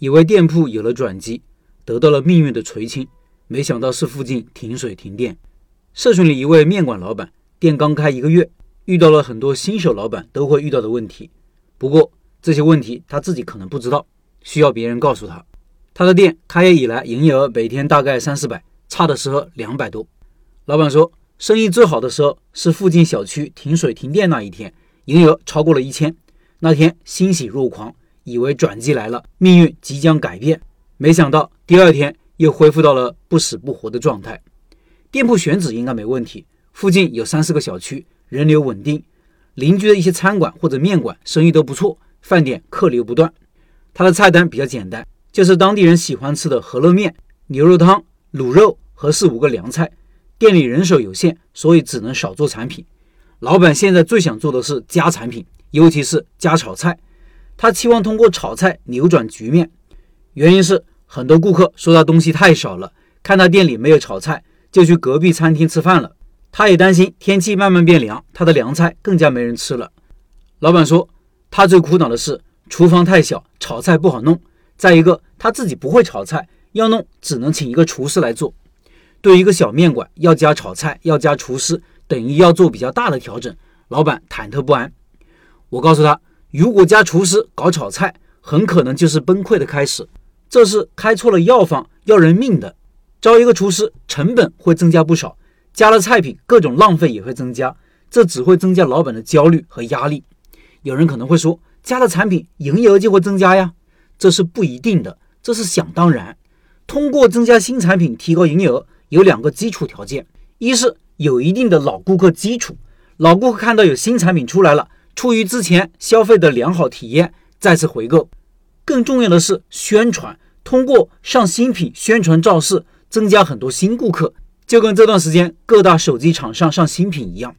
以为店铺有了转机，得到了命运的垂青，没想到是附近停水停电。社群里一位面馆老板，店刚开一个月，遇到了很多新手老板都会遇到的问题。不过这些问题他自己可能不知道，需要别人告诉他。他的店开业以来，营业额每天大概三四百，差的时候两百多。老板说，生意最好的时候是附近小区停水停电那一天，营业额超过了一千。那天欣喜若狂，以为转机来了，命运即将改变。没想到第二天又恢复到了不死不活的状态。店铺选址应该没问题，附近有三四个小区，人流稳定，邻居的一些餐馆或者面馆生意都不错，饭点客流不断。他的菜单比较简单。就是当地人喜欢吃的饸饹面、牛肉汤、卤肉和四五个凉菜。店里人手有限，所以只能少做产品。老板现在最想做的是加产品，尤其是加炒菜。他期望通过炒菜扭转局面。原因是很多顾客说他东西太少了，看他店里没有炒菜，就去隔壁餐厅吃饭了。他也担心天气慢慢变凉，他的凉菜更加没人吃了。老板说，他最苦恼的是厨房太小，炒菜不好弄。再一个，他自己不会炒菜，要弄只能请一个厨师来做。对于一个小面馆，要加炒菜，要加厨师，等于要做比较大的调整。老板忐忑不安。我告诉他，如果加厨师搞炒菜，很可能就是崩溃的开始。这是开错了药方，要人命的。招一个厨师，成本会增加不少，加了菜品，各种浪费也会增加，这只会增加老板的焦虑和压力。有人可能会说，加了产品，营业额就会增加呀？这是不一定的，这是想当然。通过增加新产品提高营业额，有两个基础条件：一是有一定的老顾客基础，老顾客看到有新产品出来了，出于之前消费的良好体验，再次回购；更重要的是宣传，通过上新品宣传造势，增加很多新顾客。就跟这段时间各大手机厂商上新品一样。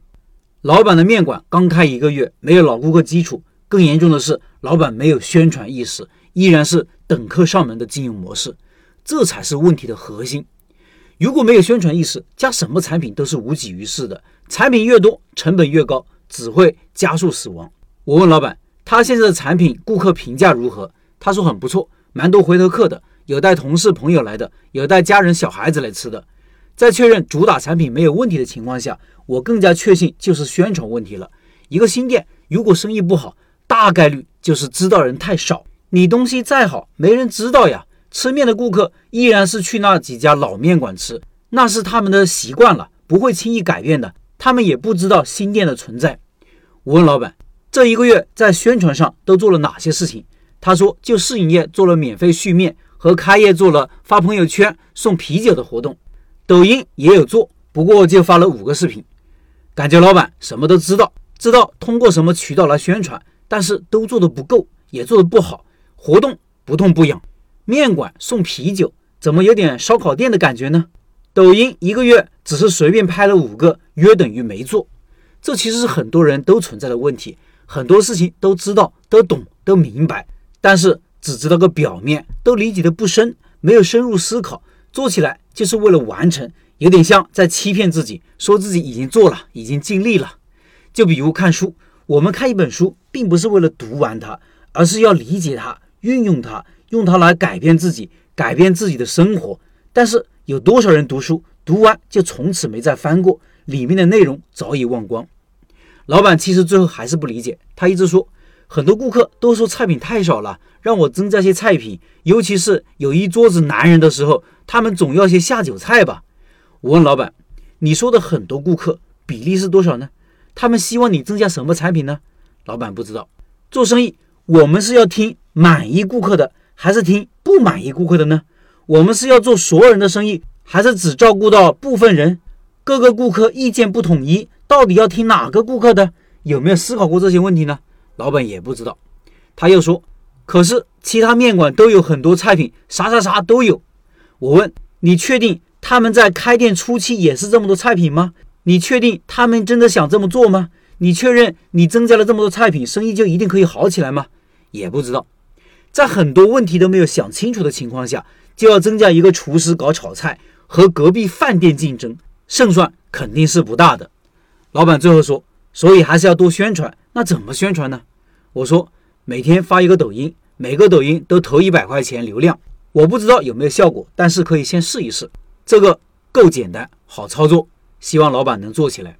老板的面馆刚开一个月，没有老顾客基础，更严重的是老板没有宣传意识。依然是等客上门的经营模式，这才是问题的核心。如果没有宣传意识，加什么产品都是无济于事的。产品越多，成本越高，只会加速死亡。我问老板，他现在的产品顾客评价如何？他说很不错，蛮多回头客的，有带同事朋友来的，有带家人小孩子来吃的。在确认主打产品没有问题的情况下，我更加确信就是宣传问题了。一个新店如果生意不好，大概率就是知道人太少。你东西再好，没人知道呀。吃面的顾客依然是去那几家老面馆吃，那是他们的习惯了，不会轻易改变的。他们也不知道新店的存在。我问老板，这一个月在宣传上都做了哪些事情？他说，就试营业做了免费续面，和开业做了发朋友圈送啤酒的活动。抖音也有做，不过就发了五个视频。感觉老板什么都知道，知道通过什么渠道来宣传，但是都做的不够，也做的不好。活动不痛不痒，面馆送啤酒，怎么有点烧烤店的感觉呢？抖音一个月只是随便拍了五个，约等于没做。这其实是很多人都存在的问题。很多事情都知道、都懂、都明白，但是只知道个表面，都理解的不深，没有深入思考，做起来就是为了完成，有点像在欺骗自己，说自己已经做了，已经尽力了。就比如看书，我们看一本书，并不是为了读完它，而是要理解它。运用它，用它来改变自己，改变自己的生活。但是有多少人读书，读完就从此没再翻过，里面的内容早已忘光。老板其实最后还是不理解，他一直说，很多顾客都说菜品太少了，让我增加些菜品。尤其是有一桌子男人的时候，他们总要些下酒菜吧。我问老板，你说的很多顾客比例是多少呢？他们希望你增加什么产品呢？老板不知道。做生意，我们是要听。满意顾客的还是听不满意顾客的呢？我们是要做所有人的生意，还是只照顾到部分人？各个顾客意见不统一，到底要听哪个顾客的？有没有思考过这些问题呢？老板也不知道。他又说：“可是其他面馆都有很多菜品，啥啥啥都有。”我问：“你确定他们在开店初期也是这么多菜品吗？你确定他们真的想这么做吗？你确认你增加了这么多菜品，生意就一定可以好起来吗？”也不知道。在很多问题都没有想清楚的情况下，就要增加一个厨师搞炒菜，和隔壁饭店竞争，胜算肯定是不大的。老板最后说，所以还是要多宣传。那怎么宣传呢？我说，每天发一个抖音，每个抖音都投一百块钱流量，我不知道有没有效果，但是可以先试一试。这个够简单，好操作，希望老板能做起来。